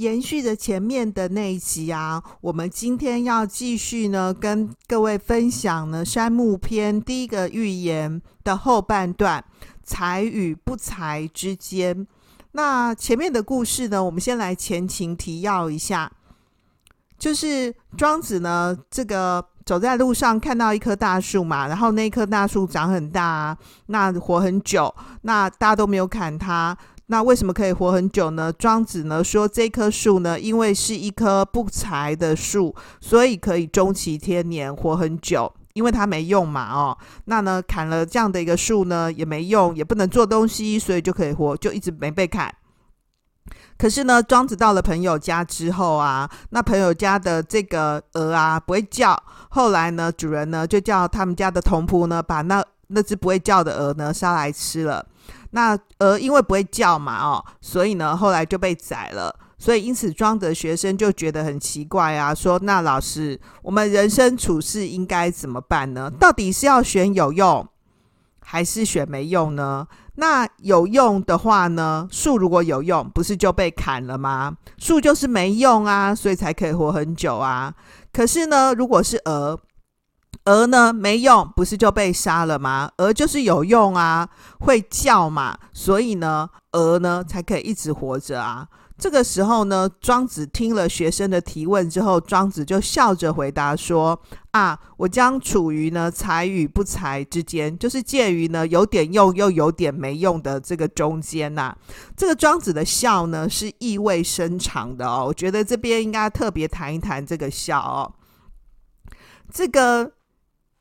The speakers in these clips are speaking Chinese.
延续着前面的那一集啊，我们今天要继续呢，跟各位分享呢《山木篇》第一个寓言的后半段。才与不才之间，那前面的故事呢，我们先来前情提要一下。就是庄子呢，这个走在路上看到一棵大树嘛，然后那棵大树长很大，那活很久，那大家都没有砍它，那为什么可以活很久呢？庄子呢说，这棵树呢，因为是一棵不才的树，所以可以终其天年，活很久。因为它没用嘛，哦，那呢砍了这样的一个树呢也没用，也不能做东西，所以就可以活，就一直没被砍。可是呢，庄子到了朋友家之后啊，那朋友家的这个鹅啊不会叫，后来呢，主人呢就叫他们家的童仆呢把那那只不会叫的鹅呢杀来吃了。那鹅因为不会叫嘛，哦，所以呢后来就被宰了。所以，因此，庄子的学生就觉得很奇怪啊，说：“那老师，我们人生处事应该怎么办呢？到底是要选有用，还是选没用呢？那有用的话呢，树如果有用，不是就被砍了吗？树就是没用啊，所以才可以活很久啊。可是呢，如果是鹅，鹅呢没用，不是就被杀了吗？鹅就是有用啊，会叫嘛，所以呢，鹅呢才可以一直活着啊。”这个时候呢，庄子听了学生的提问之后，庄子就笑着回答说：“啊，我将处于呢才与不才之间，就是介于呢有点用又有点没用的这个中间呐。”这个庄子的笑呢是意味深长的哦，我觉得这边应该特别谈一谈这个笑哦。这个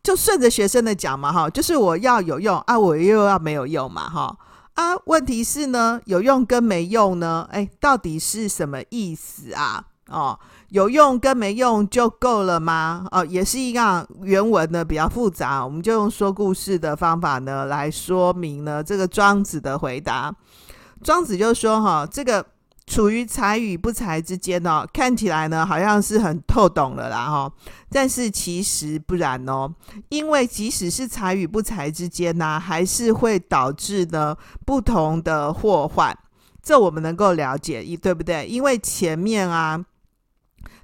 就顺着学生的讲嘛，哈，就是我要有用啊，我又要没有用嘛，哈。啊，问题是呢，有用跟没用呢？哎，到底是什么意思啊？哦，有用跟没用就够了吗？哦，也是一样，原文呢比较复杂，我们就用说故事的方法呢来说明呢这个庄子的回答。庄子就说：哈，这个。处于财与不财之间哦，看起来呢好像是很透懂了啦哈，但是其实不然哦，因为即使是财与不财之间呢、还是会导致呢不同的祸患，这我们能够了解，对不对？因为前面啊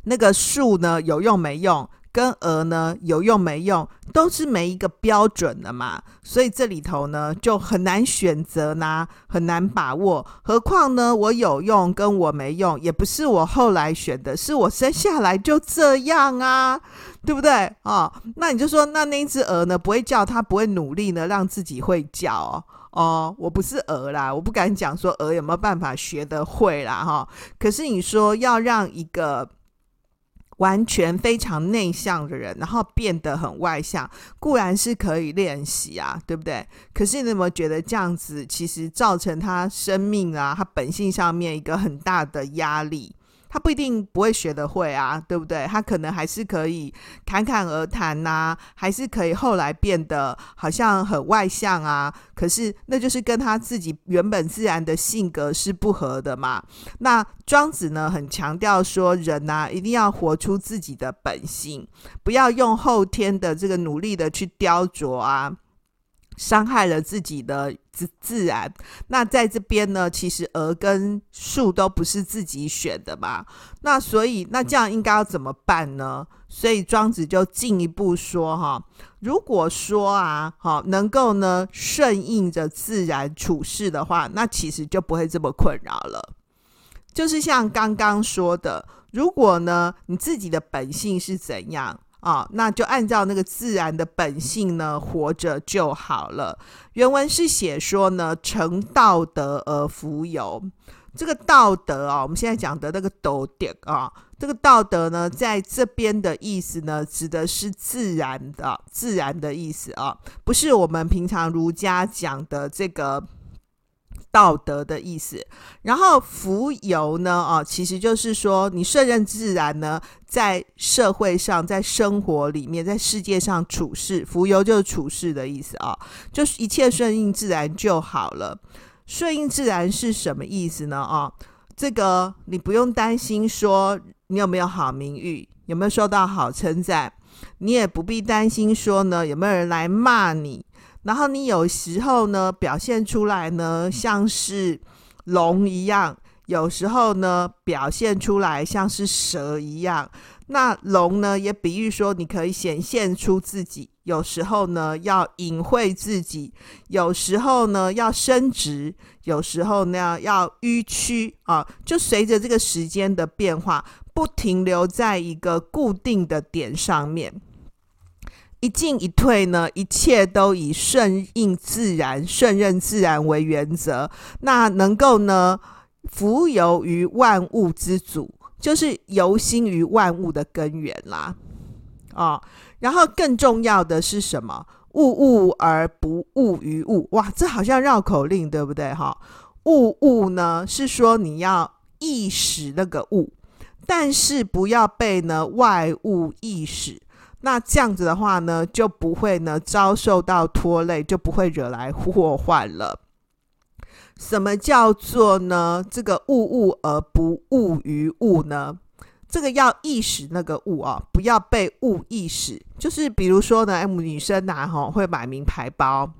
那个树呢有用没用？跟鹅呢有用没用，都是没一个标准的嘛，所以这里头呢就很难选择呢，很难把握。何况呢，我有用跟我没用，也不是我后来选的，是我生下来就这样啊，对不对啊？哦，那你就说，那那只鹅呢不会叫，它不会努力呢让自己会叫哦。哦，我不是鹅啦，我不敢讲说鹅有没有办法学得会啦哈，可是你说要让一个。完全非常内向的人，然后变得很外向，固然是可以练习啊，对不对？可是你有没有觉得这样子其实造成他生命啊，他本性上面一个很大的压力？他不一定不会学得会啊，对不对？他可能还是可以侃侃而谈呐、还是可以后来变得好像很外向啊。可是那就是跟他自己原本自然的性格是不合的嘛。那庄子呢，很强调说，人呐、一定要活出自己的本性，不要用后天的这个努力的去雕琢啊。伤害了自己的自自然。那在这边呢，其实鹅跟树都不是自己选的嘛。那所以，那这样应该要怎么办呢？所以庄子就进一步说：哈，如果说啊，好能够呢顺应着自然处事的话，那其实就不会这么困扰了。就是像刚刚说的，如果呢你自己的本性是怎样？啊、那就按照那个自然的本性呢，活着就好了。原文是写说呢，成道德而弗由。这个道德啊、我们现在讲的那个道德啊，这个道德呢，在这边的意思呢，指的是自然的，自然的意思啊，不是我们平常儒家讲的这个。道德的意思，然后浮游呢？啊，其实就是说，你顺应自然呢，在社会上，在生活里面，在世界上处事，浮游就是处事的意思啊，就是一切顺应自然就好了。顺应自然是什么意思呢？哦，这个你不用担心说你有没有好名誉，有没有受到好称赞，你也不必担心说呢有没有人来骂你。然后你有时候呢表现出来呢像是龙一样，有时候呢表现出来像是蛇一样。那龙呢也比喻说你可以显现出自己，有时候呢要隐晦自己，有时候呢要伸直，有时候呢要迂曲啊，就随着这个时间的变化，不停留在一个固定的点上面。一进一退呢，一切都以顺应自然、顺任自然为原则。那能够呢，浮游于万物之祖，就是游心于万物的根源啦。哦，然后更重要的是什么？物物而不物于物。哇，这好像绕口令，对不对？哈，物物呢是说你要意识那个物，但是不要被呢外物意识。那这样子的话呢，就不会呢遭受到拖累，就不会惹来祸患了。什么叫做呢？这个物物而不物于物呢？这个要意识那个物啊，不要被物意识。就是比如说呢，，M 女生呐，吼会买名牌包，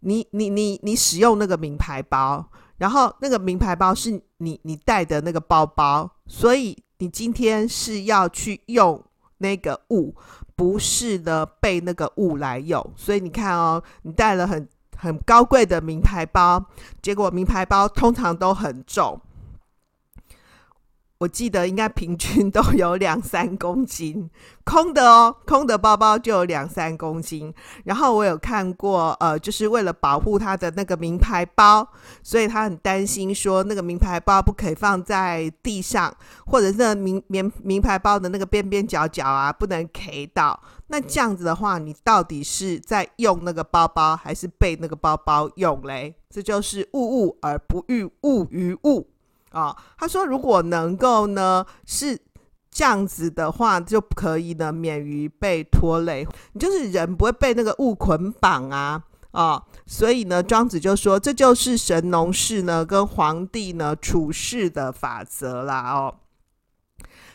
你你你你使用那个名牌包，然后那个名牌包是你你带的那个包包，所以你今天是要去用。那个物不是的，被那个物来用，所以你看哦，你带了很很高贵的名牌包，结果名牌包通常都很重。我记得应该平均都有两三公斤，空的哦，空的包包就有两三公斤。然后我有看过，呃，就是为了保护他的那个名牌包，所以他很担心说那个名牌包不可以放在地上，或者是名名名牌包的那个边边角角啊不能 K 到。那这样子的话，你到底是在用那个包包，还是被那个包包用嘞？这就是物物而不欲物于物。啊、哦，他说，如果能够呢是这样子的话，就可以呢免于被拖累。你就是人不会被那个物捆绑啊啊、哦，所以呢，庄子就说，这就是神农氏呢跟皇帝呢处事的法则啦哦。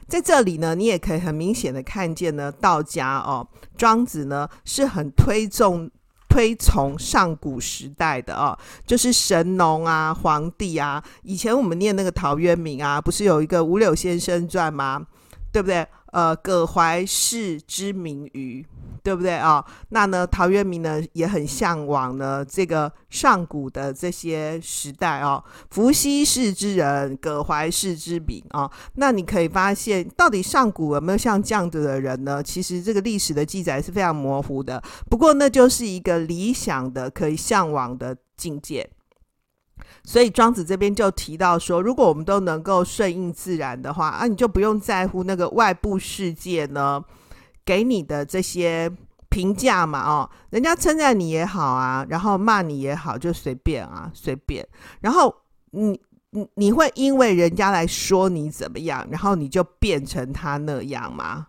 在这里呢，你也可以很明显的看见呢，道家哦，庄子呢是很推重。推崇上古时代的哦，就是神农啊、皇帝啊。以前我们念那个陶渊明啊，不是有一个《五柳先生传》吗？对不对？呃，葛怀氏之名于。对不对啊、哦？那呢，陶渊明呢也很向往呢这个上古的这些时代哦。伏羲氏之人，葛怀氏之名啊、哦。那你可以发现，到底上古有没有像这样子的人呢？其实这个历史的记载是非常模糊的。不过那就是一个理想的、可以向往的境界。所以庄子这边就提到说，如果我们都能够顺应自然的话，啊，你就不用在乎那个外部世界呢。给你的这些评价嘛，哦，人家称赞你也好啊，然后骂你也好，就随便啊，随便。然后你你你会因为人家来说你怎么样，然后你就变成他那样吗？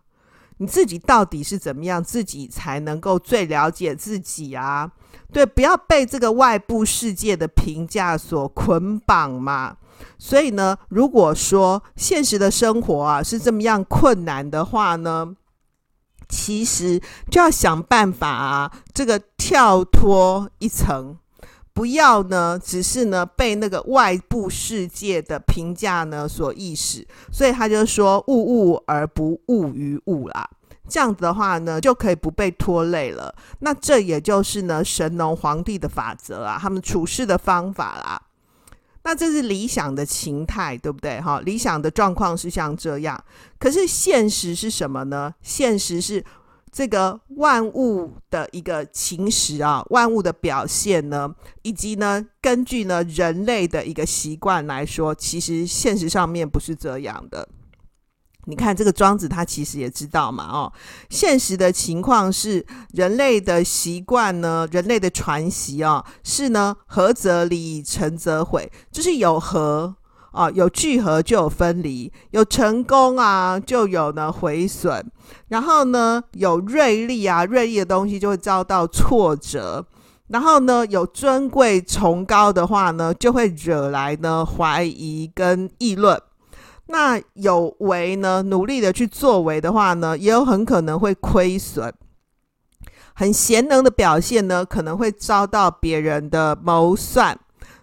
你自己到底是怎么样，自己才能够最了解自己啊？对，不要被这个外部世界的评价所捆绑嘛。所以呢，如果说现实的生活啊是这么样困难的话呢，其实就要想办法啊，这个跳脱一层，不要呢，只是呢被那个外部世界的评价呢所意识，所以他就说物物而不物于物啦。这样子的话呢，就可以不被拖累了。那这也就是呢神农皇帝的法则啊，他们处事的方法啦。那这是理想的情态，对不对？哈，理想的状况是像这样，可是现实是什么呢？现实是这个万物的一个情实啊，万物的表现呢，以及呢，根据呢人类的一个习惯来说，其实现实上面不是这样的。你看这个庄子，他其实也知道嘛，哦，现实的情况是人类的习惯呢，人类的传习啊，是呢，合则离，成则毁，就是有合啊，有聚合就有分离，有成功啊，就有呢毁损，然后呢，有锐利啊，锐利的东西就会遭到挫折，然后呢，有尊贵崇高的话呢，就会惹来呢怀疑跟议论。那有为呢，努力的去作为的话呢，也有很可能会亏损。很贤能的表现呢，可能会遭到别人的谋算。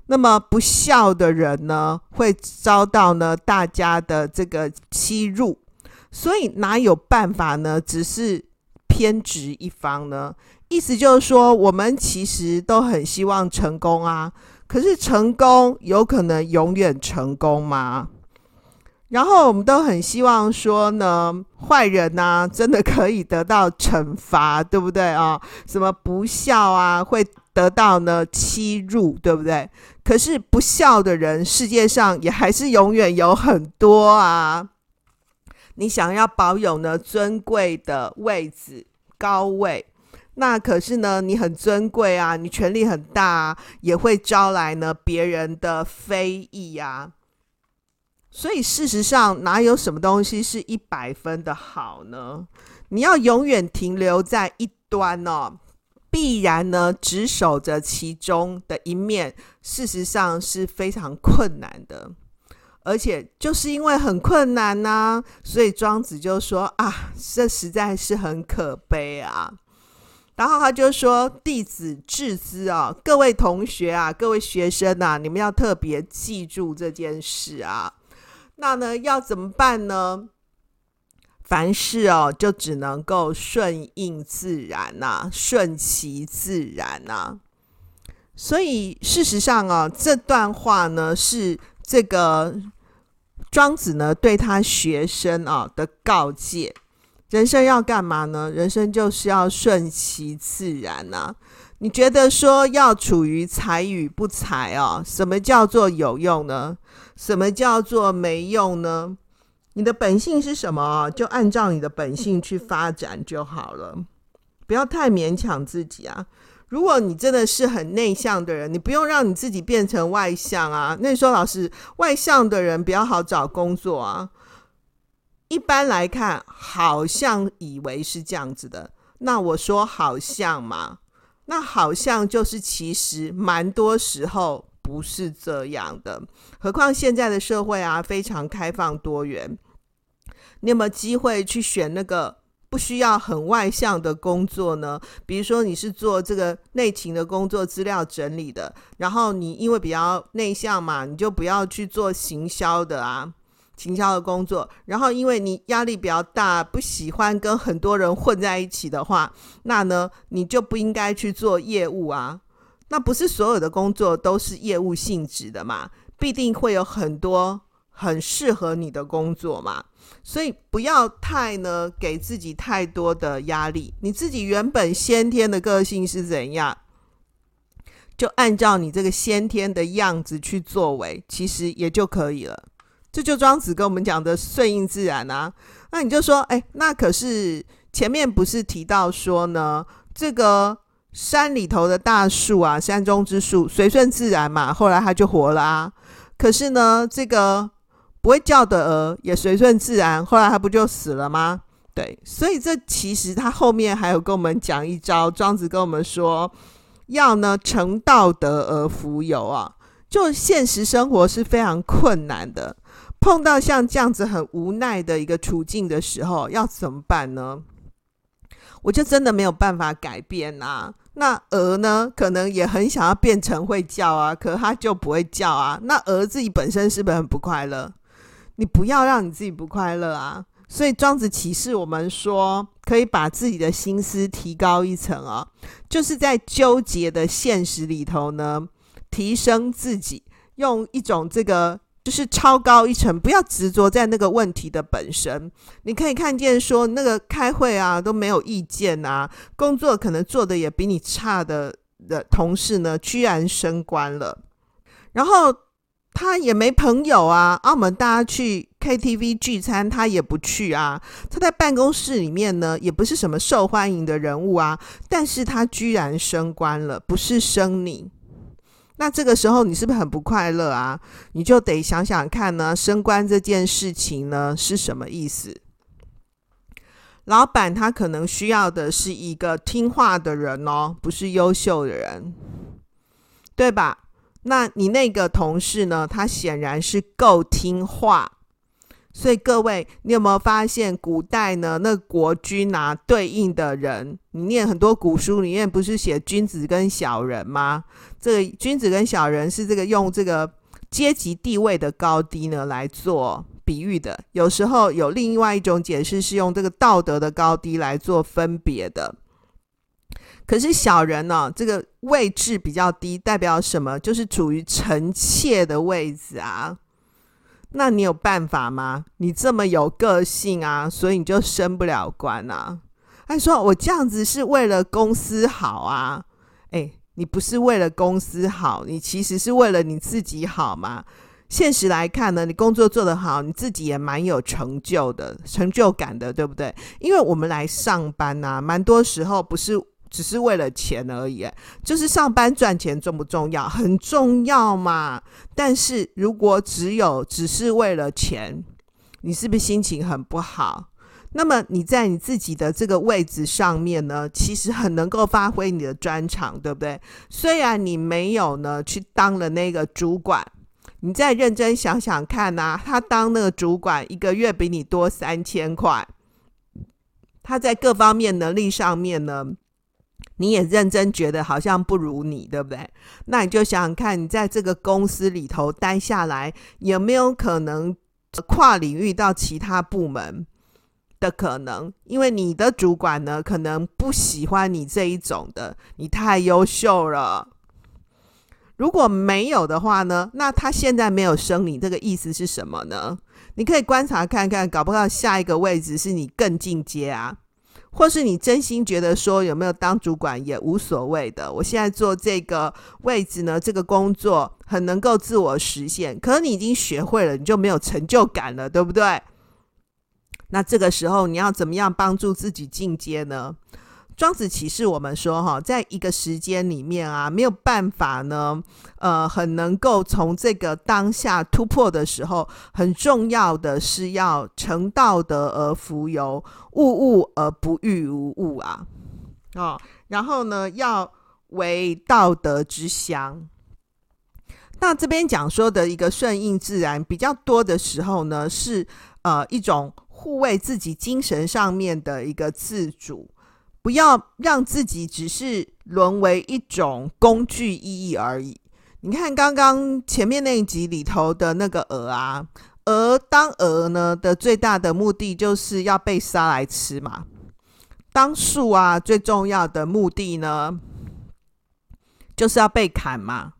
那么不孝的人呢，会遭到呢大家的这个欺辱。所以哪有办法呢？只是偏执一方呢？意思就是说，我们其实都很希望成功啊。可是成功有可能永远成功吗？然后我们都很希望说呢，坏人呐、啊，真的可以得到惩罚，对不对啊？什么不孝啊，会得到呢欺辱，对不对？可是不孝的人，世界上也还是永远有很多啊。你想要保有呢尊贵的位置、高位，那可是呢你很尊贵啊，你权力很大啊，也会招来呢别人的非议啊。所以事实上，哪有什么东西是一百分的好呢？你要永远停留在一端哦，必然呢只守着其中的一面，事实上是非常困难的。而且就是因为很困难呐、所以庄子就说啊，这实在是很可悲啊。然后他就说：“弟子致之啊，各位同学啊，各位学生啊，你们要特别记住这件事啊。”那呢，要怎么办呢？凡事哦，就只能够顺应自然呐、啊，顺其自然呐、啊。所以事实上啊，这段话呢，是这个庄子呢对他学生啊的告诫：人生要干嘛呢？人生就是要顺其自然呐、啊。你觉得说要处于才与不才啊？什么叫做有用呢？什么叫做没用呢？你的本性是什么？就按照你的本性去发展就好了，不要太勉强自己啊。如果你真的是很内向的人，你不用让你自己变成外向啊。那你说老师，外向的人比较好找工作啊？一般来看，好像以为是这样子的。那我说好像嘛。那好像就是，其实蛮多时候不是这样的。何况现在的社会啊，非常开放多元。你有没有机会去选那个不需要很外向的工作呢？比如说你是做这个内勤的工作，资料整理的，然后你因为比较内向嘛，你就不要去做行销的啊。行销的工作，然后因为你压力比较大，不喜欢跟很多人混在一起的话，那呢，你就不应该去做业务啊。那不是所有的工作都是业务性质的嘛，必定会有很多很适合你的工作嘛。所以不要太呢，给自己太多的压力。你自己原本先天的个性是怎样，就按照你这个先天的样子去作为，其实也就可以了。这就庄子跟我们讲的顺应自然啊，那你就说，哎，那可是前面不是提到说呢，这个山里头的大树啊，山中之树，随顺自然嘛，后来它就活了啊。可是呢，这个不会叫的鹅也随顺自然，后来它不就死了吗？对，所以这其实他后面还有跟我们讲一招，庄子跟我们说，要呢成道德而弗有啊，就现实生活是非常困难的。碰到像这样子很无奈的一个处境的时候，要怎么办呢？我就真的没有办法改变啊。那鹅呢，可能也很想要变成会叫啊，可它就不会叫啊。那鹅自己本身是不是很不快乐？你不要让你自己不快乐啊。所以庄子启示我们说，可以把自己的心思提高一层啊，就是在纠结的现实里头呢，提升自己，用一种这个。就是超高一层，不要执着在那个问题的本身。你可以看见说，那个开会啊都没有意见啊，工作可能做的也比你差的的同事呢，居然升官了。然后他也没朋友啊，澳门大家去 KTV 聚餐，他也不去啊。他在办公室里面呢，也不是什么受欢迎的人物啊，但是他居然升官了，不是升你。那这个时候你是不是很不快乐啊？你就得想想看呢，升官这件事情呢是什么意思？老板他可能需要的是一个听话的人哦，不是优秀的人，对吧？那你那个同事呢？他显然是够听话。所以各位，你有没有发现古代呢？那国君啊，对应的人，你念很多古书里面不是写君子跟小人吗？这个君子跟小人是这个用这个阶级地位的高低呢来做比喻的。有时候有另外一种解释是用这个道德的高低来做分别的。可是小人呢，这个位置比较低，代表什么？就是处于臣妾的位置啊。那你有办法吗？你这么有个性啊，所以你就升不了官啊？他说我这样子是为了公司好啊？诶，你不是为了公司好，你其实是为了你自己好吗。现实来看呢，你工作做得好，你自己也蛮有成就的、成就感的，对不对？因为我们来上班啊，蛮多时候不是。只是为了钱而已，就是上班赚钱重不重要？很重要嘛。但是如果只有只是为了钱，你是不是心情很不好？那么你在你自己的这个位置上面呢，其实很能够发挥你的专长，对不对？虽然你没有呢去当了那个主管，你再认真想想看呐，他当那个主管一个月比你多三千块，他在各方面能力上面呢，你也认真觉得好像不如你，对不对？那你就想想看，你在这个公司里头待下来，有没有可能跨领域到其他部门的可能？因为你的主管呢，可能不喜欢你这一种的，你太优秀了。如果没有的话呢，那他现在没有升你，这个意思是什么呢？你可以观察看看，搞不好下一个位置是你更进阶啊。或是你真心觉得说有没有当主管也无所谓的，我现在做这个位置呢，这个工作很能够自我实现。可是你已经学会了，你就没有成就感了，对不对？那这个时候你要怎么样帮助自己进阶呢？庄子启示我们说，哈，在一个时间里面啊，没有办法呢，呃，很能够从这个当下突破的时候，很重要的是要成道德而浮游，物物而不欲无物啊，哦，然后呢，要为道德之乡。那这边讲说的一个顺应自然比较多的时候呢，是呃一种护卫自己精神上面的一个自主。不要让自己只是沦为一种工具意义而已。你看刚刚前面那一集里头的那个鹅啊，鹅当鹅呢的最大的目的就是要被杀来吃嘛。当树啊，最重要的目的呢，就是要被砍嘛。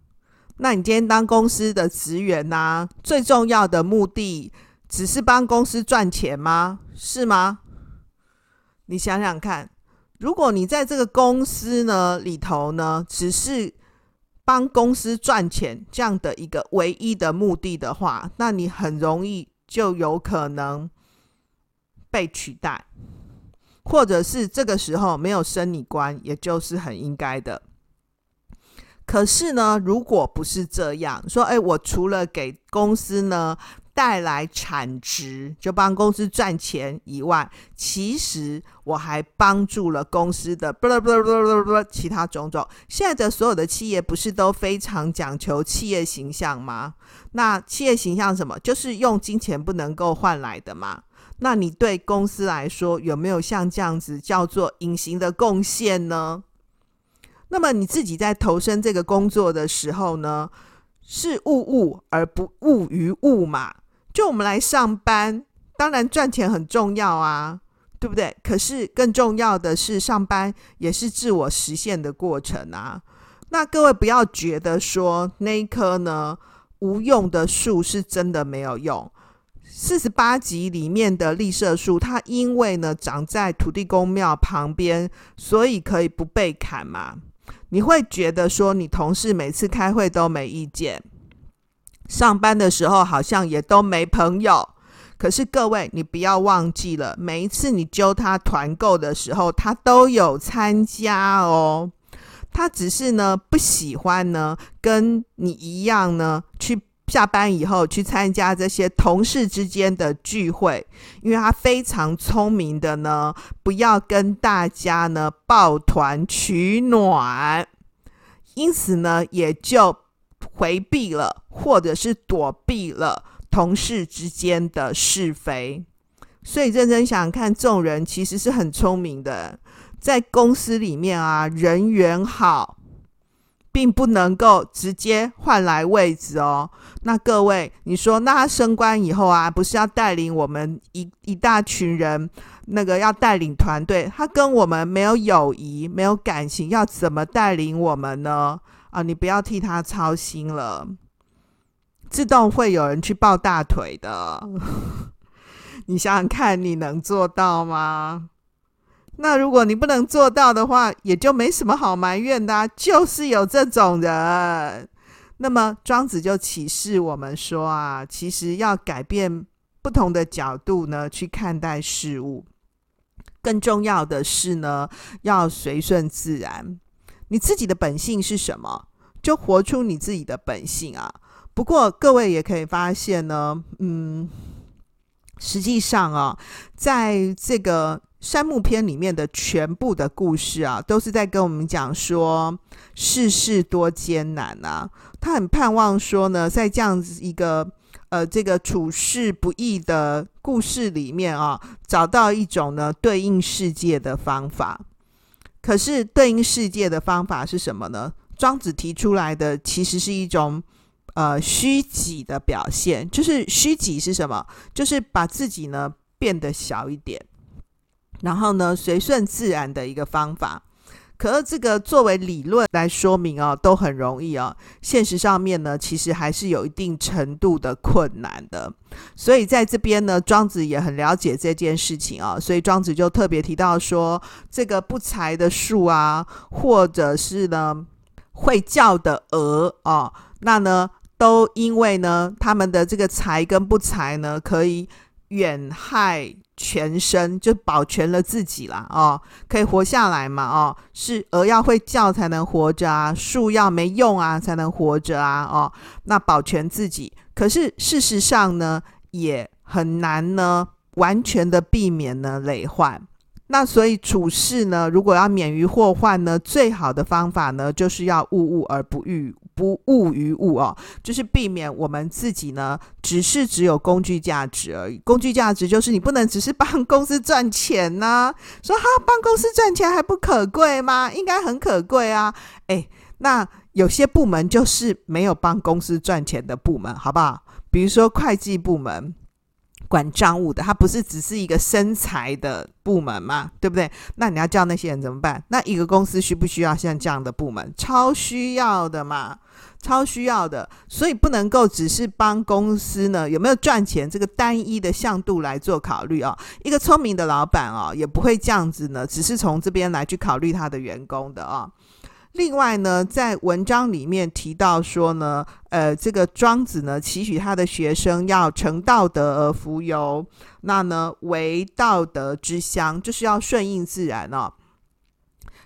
那你今天当公司的职员呐，最重要的目的只是帮公司赚钱吗？是吗？你想想看。如果你在这个公司呢里头呢，只是帮公司赚钱这样的一个唯一的目的的话，那你很容易就有可能被取代，或者是这个时候没有升你官，也就是很应该的。可是呢，如果不是这样，说，哎，我除了给公司呢，带来产值，就帮公司赚钱以外，其实我还帮助了公司的不不不不不其他种种。现在的所有的企业不是都非常讲求企业形象吗？那企业形象什么？就是用金钱不能够换来的嘛。那你对公司来说有没有像这样子叫做隐形的贡献呢？那么你自己在投身这个工作的时候呢，是物物而不物于物嘛？就我们来上班，当然赚钱很重要啊，对不对？可是更重要的是，上班也是自我实现的过程啊。那各位不要觉得说那一棵呢无用的树是真的没有用。四十八集里面的栗色树，它因为呢长在土地公庙旁边，所以可以不被砍嘛。你会觉得说你同事每次开会都没意见。上班的时候好像也都没朋友，可是各位，你不要忘记了，每一次你揪他团购的时候，他都有参加哦。他只是呢不喜欢呢跟你一样呢去下班以后去参加这些同事之间的聚会，因为他非常聪明的呢，不要跟大家呢抱团取暖，因此呢也就回避了或者是躲避了同事之间的是非。所以认真想看，这种人其实是很聪明的，在公司里面啊，人缘好。并不能够直接换来位置哦。那各位，你说，那他升官以后啊，不是要带领我们一一大群人，那个要带领团队，他跟我们没有友谊，没有感情，要怎么带领我们呢？啊，你不要替他操心了，自动会有人去抱大腿的。你想想看，你能做到吗？那如果你不能做到的话，也就没什么好埋怨的，就是有这种人。那么庄子就启示我们说啊，其实要改变不同的角度呢，去看待事物。更重要的是呢，要随顺自然。你自己的本性是什么？就活出你自己的本性啊。不过各位也可以发现呢，嗯，实际上啊，在这个。山木篇里面的全部的故事啊，都是在跟我们讲说世事多艰难啊。他很盼望说呢，在这样子一个呃这个处世不易的故事里面啊，找到一种呢对应世界的方法。可是对应世界的方法是什么呢？庄子提出来的其实是一种呃虚己的表现，就是虚己是什么？就是把自己呢变得小一点。然后呢，随顺自然的一个方法，可是这个作为理论来说明哦，都很容易哦。现实上面呢，其实还是有一定程度的困难的。所以在这边呢，庄子也很了解这件事情啊，所以庄子就特别提到说，这个不才的树啊，或者是呢会叫的鹅啊，那呢都因为呢他们的这个才跟不才呢，可以远害。全身就保全了自己啦，哦，可以活下来嘛，哦，是鹅要会叫才能活着啊，树要没用啊才能活着啊，哦，那保全自己，可是事实上呢，也很难呢，完全的避免呢累患。那所以处事呢，如果要免于祸患呢，最好的方法呢，就是要物物而不欲。不物于物哦，就是避免我们自己呢，只是只有工具价值而已。工具价值就是你不能只是帮公司赚钱呐、啊，说哈帮公司赚钱还不可贵吗？应该很可贵啊。诶，那有些部门就是没有帮公司赚钱的部门，好不好？比如说会计部门。管账务的，他不是只是一个生财的部门吗？对不对？那你要叫那些人怎么办？那一个公司需不需要像这样的部门？超需要的嘛，超需要的。所以不能够只是帮公司呢有没有赚钱这个单一的向度来做考虑啊。一个聪明的老板啊，也不会这样子呢，只是从这边来去考虑他的员工的啊。另外呢，在文章里面提到说呢，呃，这个庄子呢，期许他的学生要成道德而浮游，那呢，为道德之乡，就是要顺应自然哦。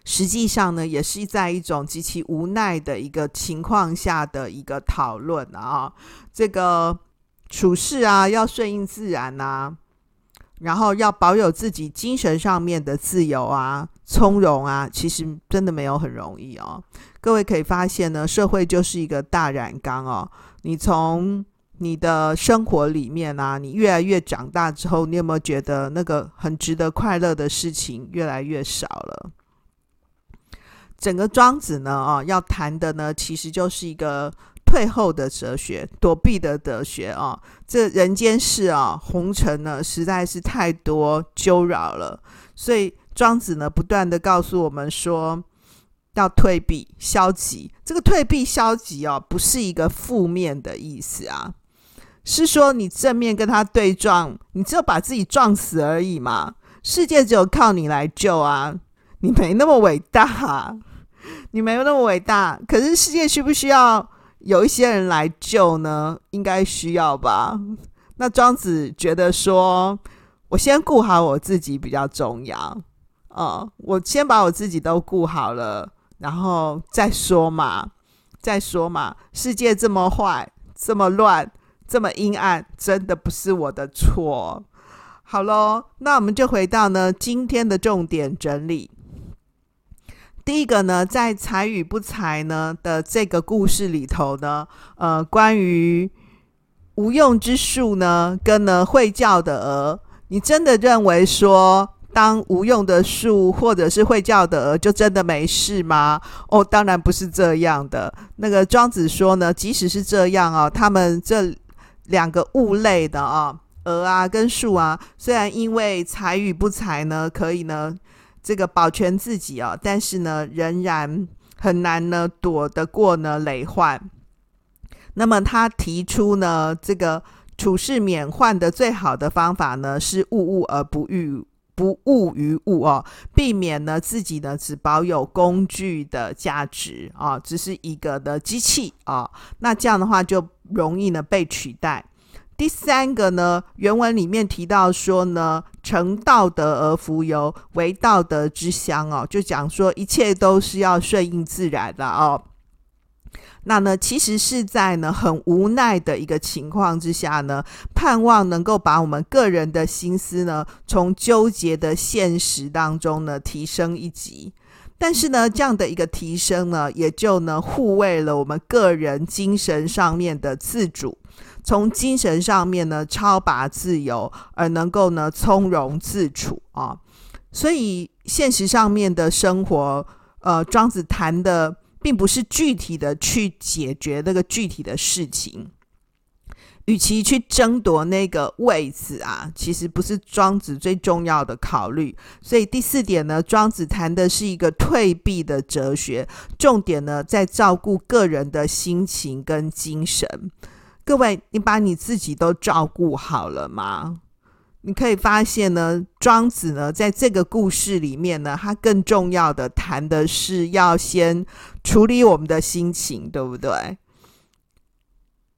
实际上呢，也是在一种极其无奈的一个情况下的一个讨论啊。这个处事啊，要顺应自然、啊。然后要保有自己精神上面的自由啊、从容啊，其实真的没有很容易哦。各位可以发现呢，社会就是一个大染缸哦。你从你的生活里面啊，你越来越长大之后，你有没有觉得那个很值得快乐的事情越来越少了？整个庄子呢，啊，要谈的呢，其实就是一个。退后的哲学，躲避的哲学啊，这人间事啊，红尘呢，实在是太多纠扰了。所以庄子呢，不断的告诉我们说，要退避、消极。这个退避、消极哦，不是一个负面的意思啊，是说你正面跟他对撞，你只有把自己撞死而已嘛。世界只有靠你来救啊，你没那么伟大，你没有那么伟大。可是世界需不需要？有一些人来救呢，应该需要吧？那庄子觉得说，我先顾好我自己比较重要啊、嗯，我先把我自己都顾好了，然后再说嘛，再说嘛。世界这么坏，这么乱，这么阴暗，真的不是我的错。好喽，那我们就回到呢今天的重点整理。第一个呢，在才与不才呢的这个故事里头呢，呃，关于无用之树呢，跟呢会叫的鹅，你真的认为说，当无用的树或者是会叫的鹅，就真的没事吗？哦，当然不是这样的。那个庄子说呢，即使是这样啊，他们这两个物类的啊，鹅啊跟树啊，虽然因为财与不才呢，可以呢。这个保全自己哦，但是呢，仍然很难呢躲得过呢累患。那么他提出呢，这个处事免患的最好的方法呢，是物物而不欲不误于物哦，避免呢自己呢只保有工具的价值啊、哦，只是一个的机器啊、哦，那这样的话就容易呢被取代。第三个呢，原文里面提到说呢，成道德而浮游，为道德之乡哦，就讲说一切都是要顺应自然的哦。那呢，其实是在呢很无奈的一个情况之下呢，盼望能够把我们个人的心思呢，从纠结的现实当中呢提升一级。但是呢，这样的一个提升呢，也就呢护卫了我们个人精神上面的自主。从精神上面呢，超拔自由，而能够呢从容自处啊。所以现实上面的生活，呃，庄子谈的并不是具体的去解决那个具体的事情，与其去争夺那个位子啊，其实不是庄子最重要的考虑。所以第四点呢，庄子谈的是一个退避的哲学，重点呢在照顾个人的心情跟精神。各位，你把你自己都照顾好了吗？你可以发现呢，庄子呢，在这个故事里面呢，他更重要的谈的是要先处理我们的心情，对不对？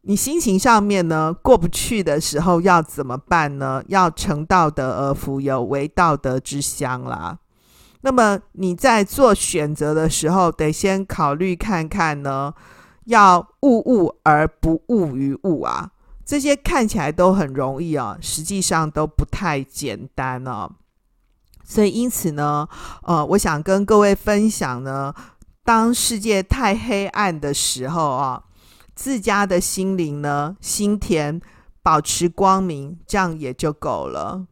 你心情上面呢，过不去的时候要怎么办呢？要成道德而富有，为道德之乡啦。那么你在做选择的时候，得先考虑看看呢。要物物而不物于物啊，这些看起来都很容易啊，实际上都不太简单哦。所以因此呢，呃，我想跟各位分享呢，当世界太黑暗的时候啊，自家的心灵呢，心田保持光明，这样也就够了。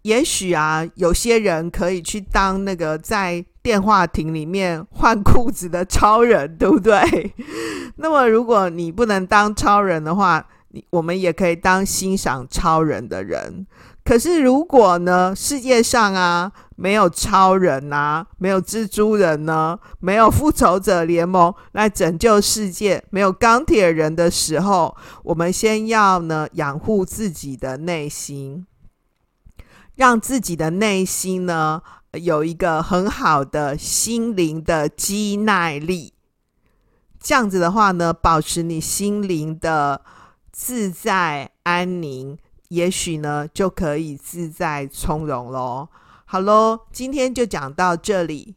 也许啊，有些人可以去当那个在电话亭里面换裤子的超人，对不对？那么，如果你不能当超人的话，我们也可以当欣赏超人的人。可是，如果呢，世界上啊没有超人啊，没有蜘蛛人呢，没有复仇者联盟来拯救世界，没有钢铁人的时候，我们先要呢养护自己的内心。让自己的内心呢有一个很好的心灵的肌耐力，这样子的话呢，保持你心灵的自在安宁，也许呢就可以自在从容喽。好喽，今天就讲到这里。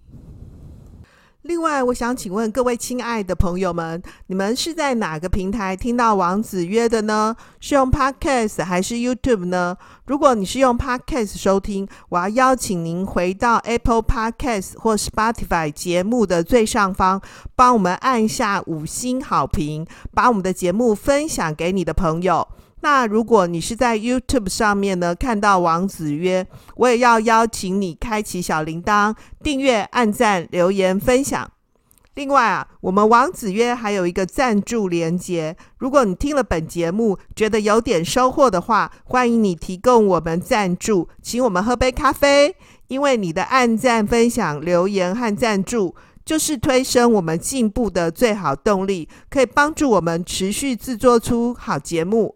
另外，我想请问各位亲爱的朋友们，你们是在哪个平台听到王子约的呢？是用 Podcast 还是 YouTube 呢？如果你是用 Podcast 收听，我要邀请您回到 Apple Podcast 或 Spotify 节目的最上方，帮我们按下五星好评，把我们的节目分享给你的朋友。那如果你是在 YouTube 上面呢，看到王子约，我也要邀请你开启小铃铛，订阅、按赞、留言、分享。另外啊，我们王子约还有一个赞助连接，如果你听了本节目觉得有点收获的话，欢迎你提供我们赞助，请我们喝杯咖啡。因为你的按赞、分享、留言和赞助，就是推升我们进步的最好动力，可以帮助我们持续制作出好节目。